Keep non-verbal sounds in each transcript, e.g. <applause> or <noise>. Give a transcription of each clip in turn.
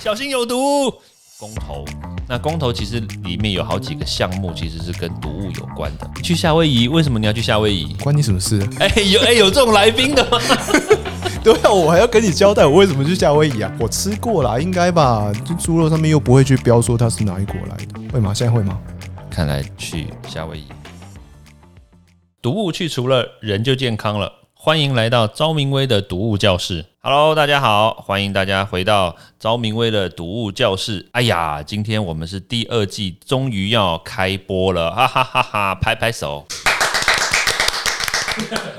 小心有毒。公投，那公投其实里面有好几个项目，其实是跟毒物有关的。去夏威夷，为什么你要去夏威夷？关你什么事？哎，有哎有这种来宾的吗？<laughs> 对啊，我还要跟你交代我为什么去夏威夷啊？我吃过啦，应该吧？就猪肉上面又不会去标说它是哪一国来的，会吗？现在会吗？看来去夏威夷，毒物去除了，人就健康了。欢迎来到昭明威的读物教室。Hello，大家好，欢迎大家回到昭明威的读物教室。哎呀，今天我们是第二季，终于要开播了，哈哈哈哈！拍拍手。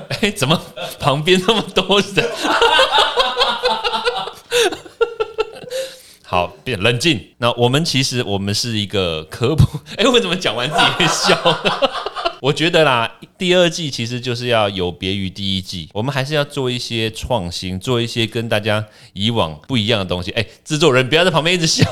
<laughs> 哎，怎么旁边那么多人？<laughs> 好，变冷静。那我们其实我们是一个科普。哎，为什么讲完自己会笑？我觉得啦，第二季其实就是要有别于第一季，我们还是要做一些创新，做一些跟大家以往不一样的东西。哎，制作人不要在旁边一直笑。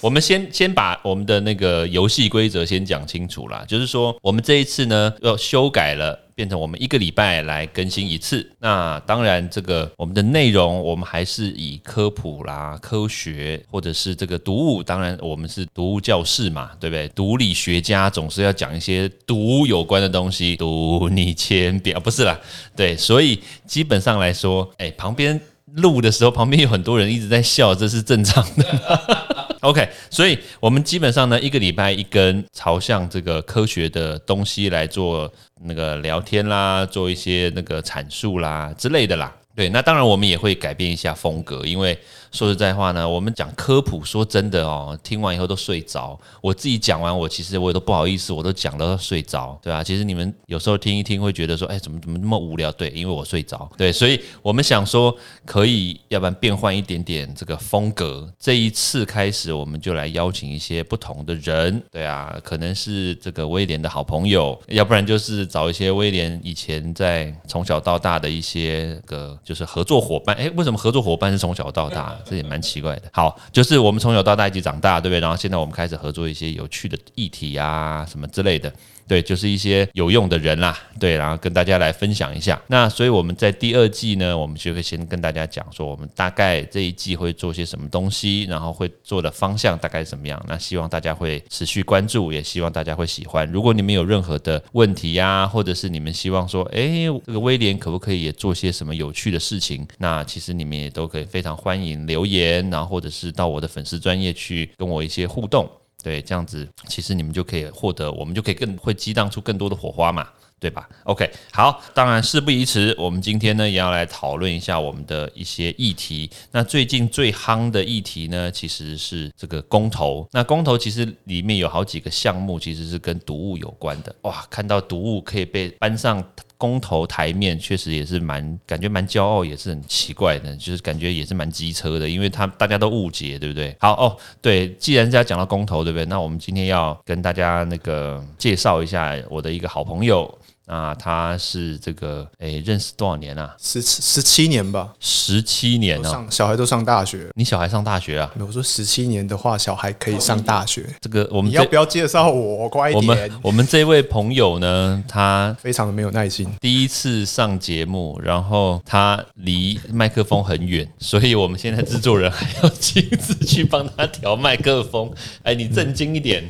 我们先先把我们的那个游戏规则先讲清楚啦，就是说我们这一次呢要修改了，变成我们一个礼拜来更新一次。那当然，这个我们的内容我们还是以科普啦、科学或者是这个读物，当然我们是读物教室嘛，对不对？毒理学家总是要讲一些毒有关的东西，毒你千遍啊不是啦，对，所以基本上来说，哎，旁边录的时候旁边有很多人一直在笑，这是正常的。<laughs> OK，所以我们基本上呢，一个礼拜一根，朝向这个科学的东西来做那个聊天啦，做一些那个阐述啦之类的啦。对，那当然我们也会改变一下风格，因为。说实在话呢，我们讲科普，说真的哦，听完以后都睡着。我自己讲完，我其实我也都不好意思，我都讲到睡着，对吧？其实你们有时候听一听，会觉得说，哎，怎么怎么那么无聊？对，因为我睡着。对，所以我们想说，可以要不然变换一点点这个风格。这一次开始，我们就来邀请一些不同的人，对啊，可能是这个威廉的好朋友，要不然就是找一些威廉以前在从小到大的一些个就是合作伙伴。哎，为什么合作伙伴是从小到大？这也蛮奇怪的。好，就是我们从小到大一起长大，对不对？然后现在我们开始合作一些有趣的议题啊，什么之类的。对，就是一些有用的人啦，对，然后跟大家来分享一下。那所以我们在第二季呢，我们就会先跟大家讲说，我们大概这一季会做些什么东西，然后会做的方向大概怎么样。那希望大家会持续关注，也希望大家会喜欢。如果你们有任何的问题呀，或者是你们希望说，哎，这个威廉可不可以也做些什么有趣的事情？那其实你们也都可以非常欢迎留言，然后或者是到我的粉丝专业去跟我一些互动。对，这样子其实你们就可以获得，我们就可以更会激荡出更多的火花嘛，对吧？OK，好，当然事不宜迟，我们今天呢也要来讨论一下我们的一些议题。那最近最夯的议题呢，其实是这个公投。那公投其实里面有好几个项目，其实是跟毒物有关的。哇，看到毒物可以被搬上。公投台面确实也是蛮感觉蛮骄傲，也是很奇怪的，就是感觉也是蛮机车的，因为他大家都误解，对不对？好哦，对，既然要讲到公投，对不对？那我们今天要跟大家那个介绍一下我的一个好朋友。啊，他是这个诶，认识多少年啊？十十七年吧，十七年呢。小孩都上大学，你小孩上大学啊？我说十七年的话，小孩可以上大学。这个我们要不要介绍我？快一点！我们我们这位朋友呢，他非常的没有耐心。第一次上节目，然后他离麦克风很远，<laughs> 所以我们现在制作人还要亲自去帮他调麦克风。哎，你正经一点。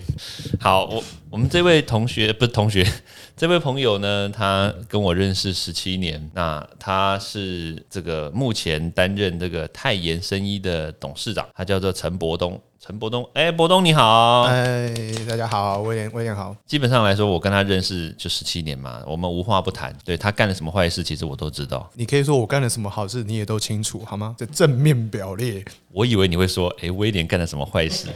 好，我我们这位同学不是同学。<laughs> 这位朋友呢，他跟我认识十七年，那他是这个目前担任这个泰妍生医的董事长，他叫做陈伯东。陈伯东，哎，伯东你好，哎，大家好，威廉，威廉好。基本上来说，我跟他认识就十七年嘛，我们无话不谈。对他干了什么坏事，其实我都知道。你可以说我干了什么好事，你也都清楚，好吗？这正面表列。我以为你会说，哎，威廉干了什么坏事，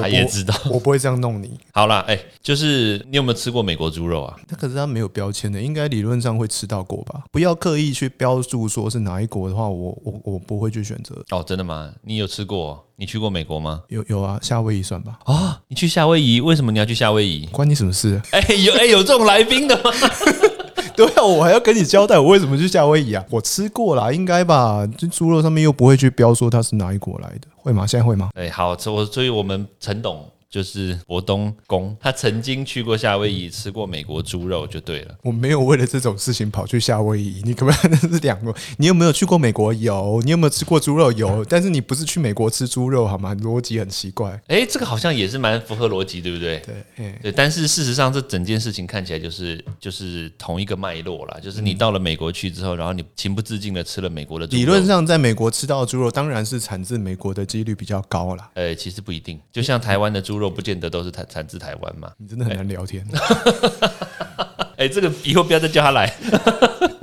他也知道。我不会这样弄你。<laughs> 好啦，哎，就是你有没有吃过美国猪肉啊？那可是它没有标签的，应该理论上会吃到过吧？不要刻意去标注说是哪一国的话，我我我不会去选择。哦，真的吗？你有吃过？你去过美国吗？有有啊，夏威夷算吧。啊，你去夏威夷，为什么你要去夏威夷？关你什么事？哎，有哎有这种来宾的吗？<laughs> <laughs> 对啊，我还要跟你交代我为什么去夏威夷啊？我吃过啦，应该吧？这猪肉上面又不会去标说它是哪一国来的，会吗？现在会吗？哎，好，我所以我们陈董就是博东宫，他曾经去过夏威夷吃过美国猪肉就对了。我没有为了这种事情跑去夏威夷，你可不可以那是两个？你有没有去过美国？有。你有没有吃过猪肉？有。<laughs> 但是你不是去美国吃猪肉好吗？逻辑很奇怪。哎，这个好像也是蛮符合逻辑，对不对？对，对。但是事实上，这整件事情看起来就是就是同一个脉络啦，就是你到了美国去之后，然后你情不自禁的吃了美国的猪肉。理论上，在美国吃到的猪肉，当然是产自美国的几率比较高啦。呃，其实不一定，就像台湾的猪肉，不见得都是产产自台湾嘛。你真的很难聊天。<laughs> 哎，这个以后不要再叫他来。<laughs>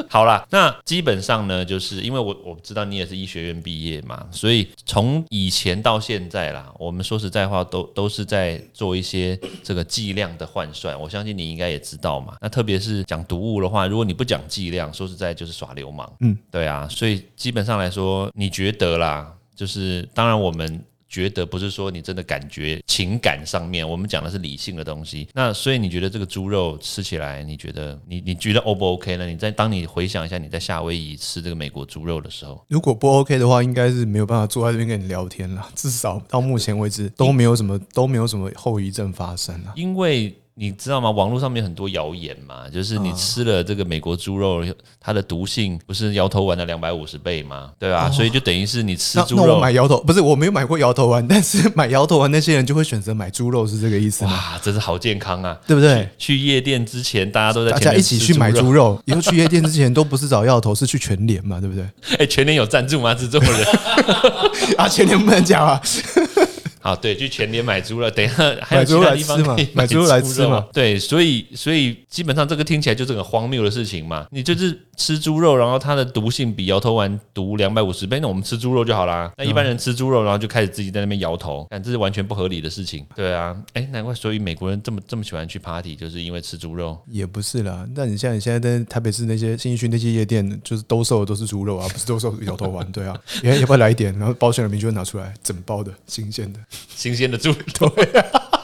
好啦，那基本上呢，就是因为我我知道你也是医学院毕业嘛，所以从以前到现在啦，我们说实在话，都都是在做一些这个剂量的换算。我相信你应该也知道嘛。那特别是讲毒物的话，如果你不讲剂量，说实在就是耍流氓。嗯，对啊。所以基本上来说，你觉得啦，就是当然我们。觉得不是说你真的感觉情感上面，我们讲的是理性的东西。那所以你觉得这个猪肉吃起来，你觉得你你觉得 O 不 OK 呢？你在当你回想一下你在夏威夷吃这个美国猪肉的时候，如果不 OK 的话，应该是没有办法坐在这边跟你聊天了。至少到目前为止都没有什么都没有什么后遗症发生了，因为。你知道吗？网络上面很多谣言嘛，就是你吃了这个美国猪肉，它的毒性不是摇头丸的两百五十倍吗？对吧？所以就等于是你吃猪肉买摇头，不是我没有买过摇头丸，但是买摇头丸那些人就会选择买猪肉，是这个意思吗？哇，真是好健康啊，对不对？去夜店之前，大家都在大家一起去买猪肉，以后去夜店之前都不是找摇头，是去全联嘛，对不对？<laughs> 哎，全联有赞助吗？制作人 <laughs> 啊，全联不能讲啊。好，对，去全年买猪了。等一下还有其他地方可以买猪来吃嘛？对，所以所以基本上这个听起来就是很荒谬的事情嘛。你就是吃猪肉，然后它的毒性比摇头丸毒两百五十倍，那我们吃猪肉就好啦。那一般人吃猪肉，然后就开始自己在那边摇头，但这是完全不合理的事情。对啊，哎，难怪所以美国人这么这么喜欢去 party，就是因为吃猪肉。也不是啦，那你像你现在在台北市那些新一区那些夜店，就是兜售的都是猪肉啊，不是兜售摇头丸。对啊，<laughs> 也要不要来一点？然后保险的民就会拿出来整包的新鲜的。<laughs> 新鲜的猪对，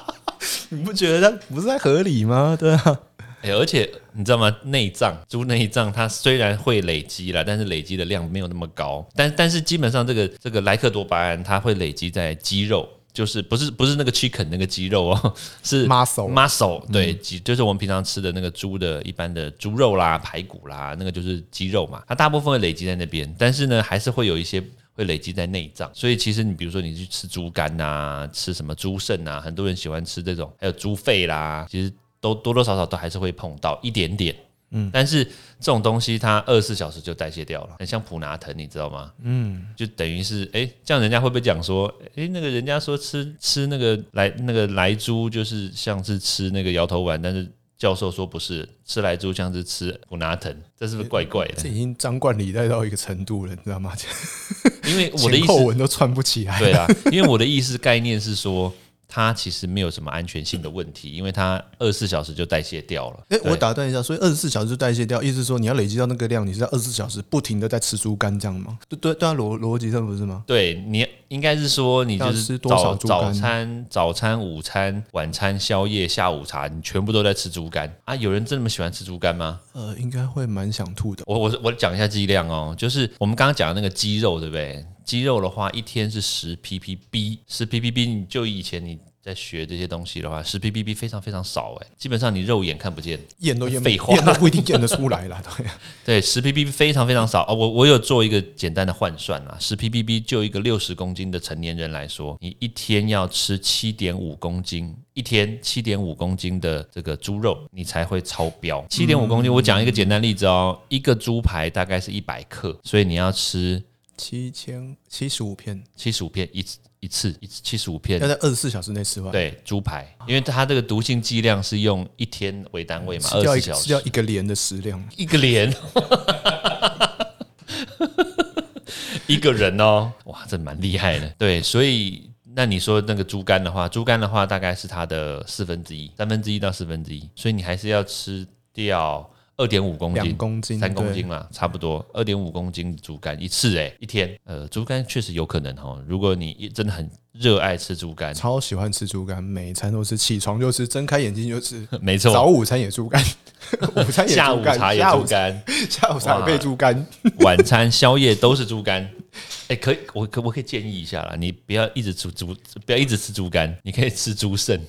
<laughs> 你不觉得它不是在合理吗？对啊，哎，而且你知道吗？内脏猪内脏它虽然会累积了，但是累积的量没有那么高。但但是基本上这个这个莱克多巴胺它会累积在肌肉，就是不是不是那个 chicken 那个肌肉哦，<laughs> 是 muscle muscle 对，就是我们平常吃的那个猪的一般的猪肉啦、排骨啦，那个就是肌肉嘛。它大部分会累积在那边，但是呢，还是会有一些。会累积在内脏，所以其实你比如说你去吃猪肝呐，吃什么猪肾呐，很多人喜欢吃这种，还有猪肺啦，其实都多多少少都还是会碰到一点点，嗯，但是这种东西它二十四小时就代谢掉了，很像普拿疼，你知道吗？嗯，就等于是哎，这样人家会不会讲说，哎，那个人家说吃吃那个来那个来猪就是像是吃那个摇头丸，但是。教授说不是吃来猪像是吃普拿疼，这是不是怪怪的？这已经张冠李戴到一个程度了，你知道吗？因为我的意思都串不起来。对啊，因为我的意思概念是说。它其实没有什么安全性的问题，因为它二十四小时就代谢掉了。哎，我打断一下，所以二十四小时就代谢掉，意思说你要累积到那个量，你是在二十四小时不停的在吃猪肝这样吗？对对对啊，逻逻辑上不是吗？对，你应该是说你就是早早餐、早餐、午餐、晚餐、宵夜、下午茶，你全部都在吃猪肝啊？有人真那么喜欢吃猪肝吗？呃，应该会蛮想吐的。我我我讲一下剂量哦，就是我们刚刚讲的那个鸡肉，对不对？鸡肉的话，一天是十 ppb，十 ppb，你就以前你在学这些东西的话，十 ppb 非常非常少哎，基本上你肉眼看不见，验都验废话，验都不一定验得出来了。<laughs> 对对，十 ppb 非常非常少哦。我我有做一个简单的换算啊，十 ppb 就一个六十公斤的成年人来说，你一天要吃七点五公斤，一天七点五公斤的这个猪肉，你才会超标。七点五公斤，我讲一个简单例子哦，一个猪排大概是一百克，所以你要吃。七千七十五片，七十五片一次一次一次七十五片，要在二十四小时内吃完。对，猪排，因为它这个毒性剂量是用一天为单位嘛，二十四小时。吃掉一个连的食量，一个连，<laughs> 一个人哦，哇，这蛮厉害的。对，所以那你说那个猪肝的话，猪肝的话大概是它的四分之一，三分之一到四分之一，所以你还是要吃掉。二点五公斤，公斤，三公斤嘛，差不多二点五公斤猪肝一次哎，一天，呃，猪肝确实有可能哈。如果你真的很热爱吃猪肝，超喜欢吃猪肝，每餐都是起床就吃，睁开眼睛就吃，<laughs> 没错，早午餐也猪肝，午餐也下午茶也猪肝，下午茶配猪肝，<laughs> 晚餐宵夜都是猪肝。哎、可以，我可不可以建议一下啦，你不要一直吃猪，不要一直吃猪肝，你可以吃猪肾、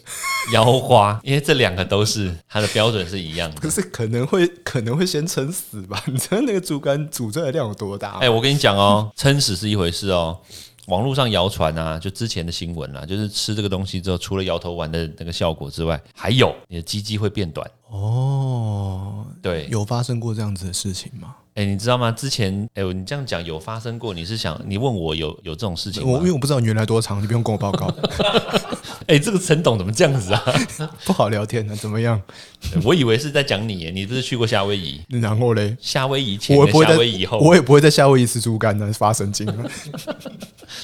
腰花，因为这两个都是它的标准是一样的可。是可能会可能会先撑死吧？你知道那个猪肝煮出来的量有多大吗？哎、我跟你讲哦，撑死是一回事哦。网络上谣传啊，就之前的新闻啦，就是吃这个东西之后，除了摇头丸的那个效果之外，还有你的鸡鸡会变短。哦，对，有发生过这样子的事情吗？哎、你知道吗？之前哎、你这样讲有发生过，你是想你问我有有这种事情吗我因为？我不知道你原来多长，你不用跟我报告，<laughs> 哎、这个陈董怎么这样子啊？<laughs> 不好聊天呢，怎么样？<laughs> 我以为是在讲你耶，你不是去过夏威夷？然后嘞，夏威夷前跟我也不会夏威夷后，我也不会在夏威夷吃猪肝呢，发神经了。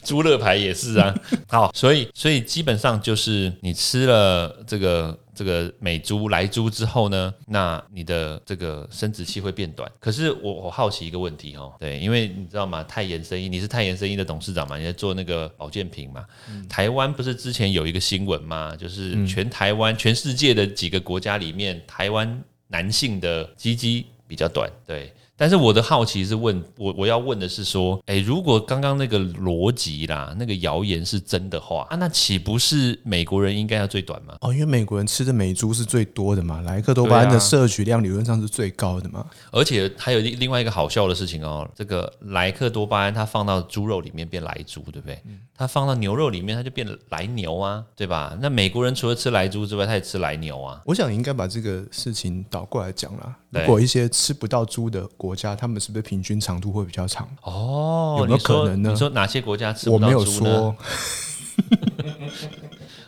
猪肋排也是啊。好，所以所以基本上就是你吃了这个这个美珠来珠之后呢，那你的这个生殖器会变短。可是我我好奇一个问题哦，对，因为你知道吗？泰妍生意，你是泰妍生意的董事长嘛？你在做那个保健品嘛？台湾不是之前有一个新闻嘛，就是全台湾、全世界的几个国家里面，台湾男性的鸡鸡比较短，对。但是我的好奇是问我我要问的是说，哎，如果刚刚那个逻辑啦，那个谣言是真的话啊，那岂不是美国人应该要最短吗？哦，因为美国人吃的美猪是最多的嘛，莱克多巴胺的摄取量理论上是最高的嘛。而且还有另另外一个好笑的事情哦，这个莱克多巴胺它放到猪肉里面变莱猪，对不对？它放到牛肉里面它就变莱牛啊，对吧？那美国人除了吃莱猪之外，他也吃莱牛啊。我想应该把这个事情倒过来讲啦。如果一些吃不到猪的国家，他们是不是平均长度会比较长？哦，有没有可能呢你说哪些国家吃我没有不到猪呢？说，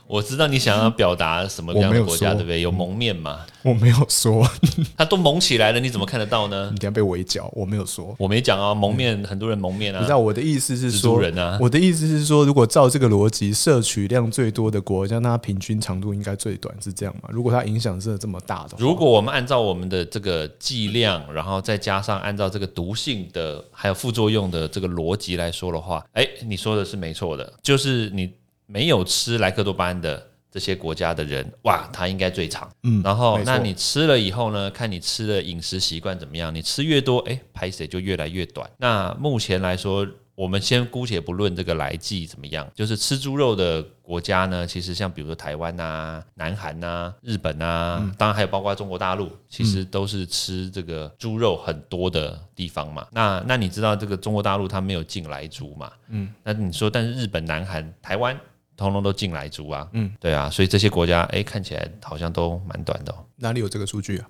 我知道你想要表达什么样的国家，对不对？有蒙面吗？我没有说，<laughs> 它都蒙起来了，你怎么看得到呢你？等一下被围剿，我没有说。我没讲啊，蒙面很多人蒙面啊你知。道我的意思是说，人啊我的意思是说，如果照这个逻辑，摄取量最多的国家，那它平均长度应该最短，是这样吗？如果它影响真的这么大的话，如果我们按照我们的这个剂量，然后再加上按照这个毒性的还有副作用的这个逻辑来说的话，哎，你说的是没错的，就是你没有吃莱克多巴胺的这些国家的人，哇，他应该最长。嗯然后那你吃了以后呢，看你吃的饮食习惯怎么样，你吃越多，哎，排水就越来越短。那目前来说。我们先姑且不论这个来剂怎么样，就是吃猪肉的国家呢，其实像比如说台湾呐、南韩呐、日本呐、嗯当然还有包括中国大陆，其实都是吃这个猪肉很多的地方嘛。那那你知道这个中国大陆它没有进来猪嘛？嗯，那你说，但是日本、南韩、台湾。通通都进来租啊，嗯，对啊，所以这些国家，哎，看起来好像都蛮短的、哦。哪里有这个数据啊？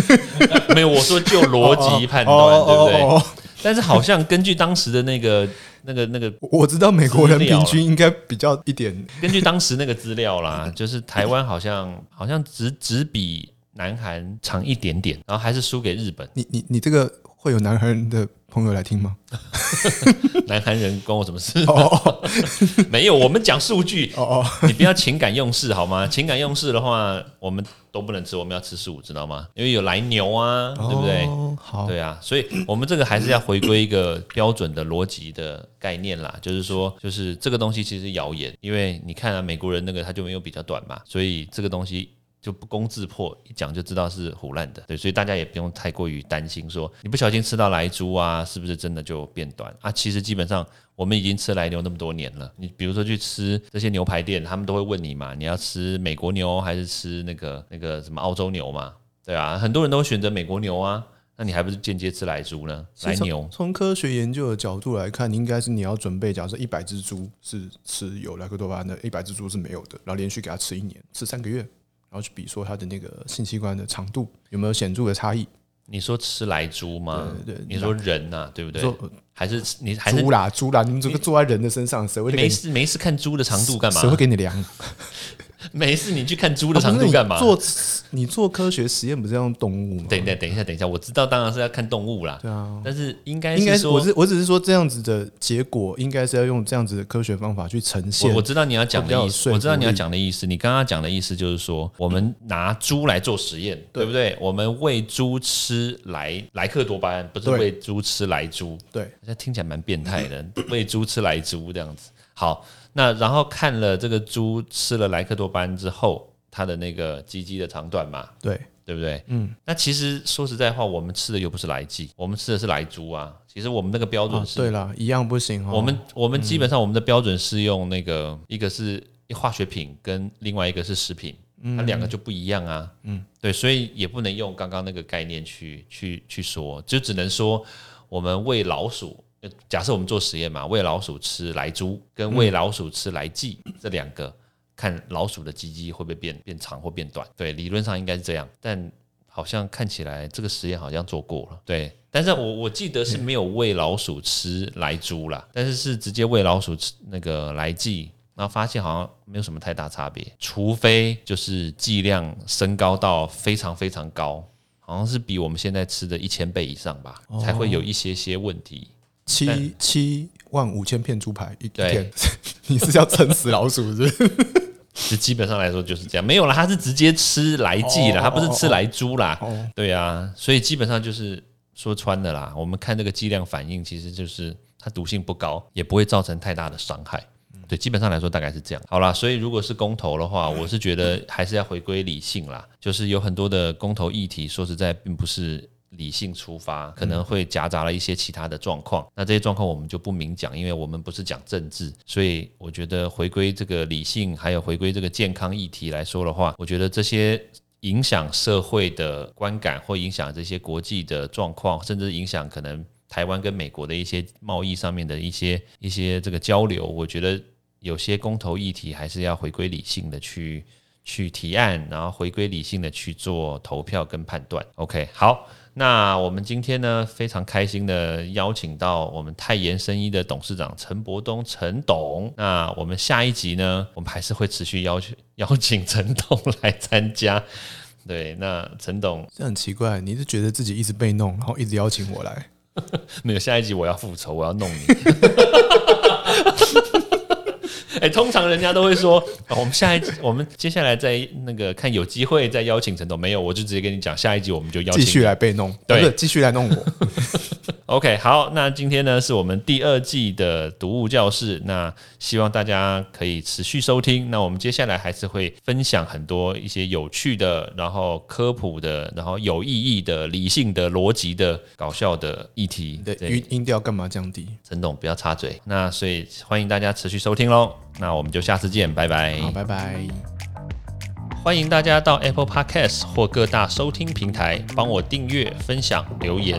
<laughs> 没有，我说就逻辑判断，哦对不对？但是好像根据当时的那个、那个、那个，我我知道美国人平均应该比较一点，根据当时那个资料啦，<laughs> 就是台湾好像好像只只比南韩长一点点，然后还是输给日本。你你你这个会有南韩人的朋友来听吗？<laughs> 南韩人关我什么事？<laughs> 哦 <laughs> 没有，我们讲数据，哦哦，你不要情感用事好吗？情感用事的话，我们都不能吃，我们要吃素，知道吗？因为有来牛啊，对不对？哦好，对啊，所以我们这个还是要回归一个标准的逻辑的概念啦，就是说，就是这个东西其实谣言，因为你看啊，美国人那个他就没有比较短嘛，所以这个东西。就不攻自破，一讲就知道是胡乱的，对，所以大家也不用太过于担心，说你不小心吃到来猪啊，是不是真的就变短啊？其实基本上我们已经吃来牛那么多年了，你比如说去吃这些牛排店，他们都会问你嘛，你要吃美国牛还是吃那个那个什么澳洲牛嘛？对啊，很多人都选择美国牛啊，那你还不是间接吃来猪呢？来牛，从科学研究的角度来看，应该是你要准备，假设一百只猪是吃有莱克多巴胺的，一百只猪是没有的，然后连续给它吃一年，吃三个月，然后去比说它的那个性器官的长度有没有显著的差异。你说吃来猪吗？对对你说人呐、对不对？还是你还是猪啦猪啦，你们怎么坐在人的身上，谁会？没事没事看猪的长度干嘛谁？会给你量？<laughs> <laughs> 没事你去看猪的长度干嘛？啊你做你做科学实验不是要用动物吗？等等等一下等一下，我知道当然是要看动物啦，对啊，但是应该应该我是我只是说这样子的结果，应该是要用这样子的科学方法去呈现。我我知道你要讲的意思，我知道你要讲的意思。你刚刚讲的意思就是说，我们拿猪来做实验，对不对？我们喂猪吃莱莱克多巴胺，不是喂猪吃来猪。对这听起来蛮变态的，喂猪吃来猪这样子。好，那然后看了这个猪吃了莱克多巴胺之后，它的那个鸡鸡的长短嘛，对对不对？嗯。那其实说实在话，我们吃的又不是来鸡，我们吃的是来猪啊。其实我们那个标准是，对啦，一样不行。我们我们基本上我们的标准是用那个一个是化学品，跟另外一个是食品，它两个就不一样啊。嗯，对，所以也不能用刚刚那个概念去去去说，就只能说我们喂老鼠，假设我们做实验嘛，喂老鼠吃来猪，跟喂老鼠吃来剂这两个，看老鼠的鸡鸡会不会变变长或变短。对，理论上应该是这样，但好像看起来这个实验好像做过了。对。但是我我记得是没有喂老鼠吃来猪啦，但是是直接喂老鼠吃那个来剂，然后发现好像没有什么太大差别，除非就是剂量升高到非常非常高，好像是比我们现在吃的一千倍以上吧，才会有一些些问题。七七万五千片猪排一天，<laughs> 你是要撑死老鼠是？<laughs> 是基本上来说就是这样，没有了，他是直接吃来剂了，他不是吃来猪啦。对啊，所以基本上就是。说穿的啦，我们看这个剂量反应，其实就是它毒性不高，也不会造成太大的伤害。对，基本上来说大概是这样。好啦，所以如果是公投的话，我是觉得还是要回归理性啦。就是有很多的公投议题，说实在并不是理性出发，可能会夹杂了一些其他的状况。那这些状况我们就不明讲，因为我们不是讲政治，所以我觉得回归这个理性，还有回归这个健康议题来说的话，我觉得这些。影响社会的观感，或影响这些国际的状况，甚至影响可能台湾跟美国的一些贸易上面的一些一些这个交流。我觉得有些公投议题还是要回归理性的去去提案，然后回归理性的去做投票跟判断。OK，好。那我们今天呢，非常开心的邀请到我们泰妍生医的董事长陈伯东陈董。那我们下一集呢，我们还是会持续邀请邀请陈董来参加。<laughs> 对，那陈董这很奇怪，你是觉得自己一直被弄，然后一直邀请我来？<laughs> 没有，下一集我要复仇，我要弄你。<laughs> 哎，通常人家都会说，<laughs> 我们下一集，我们接下来再那个看有机会再邀请陈董，没有，我就直接跟你讲，下一集我们就邀请继续来被弄，对，继续来弄我。OK，好，那今天呢是我们第二季的读物教室，那希望大家可以持续收听。那我们接下来还是会分享很多一些有趣的，然后科普的，然后有意义的、理性的、逻辑的、搞笑的议题。对，音音调干嘛降低？陈董不要插嘴。那所以欢迎大家持续收听喽。那我们就下次见，拜拜。好，拜拜。欢迎大家到 Apple Podcast 或各大收听平台帮我订阅、分享、留言。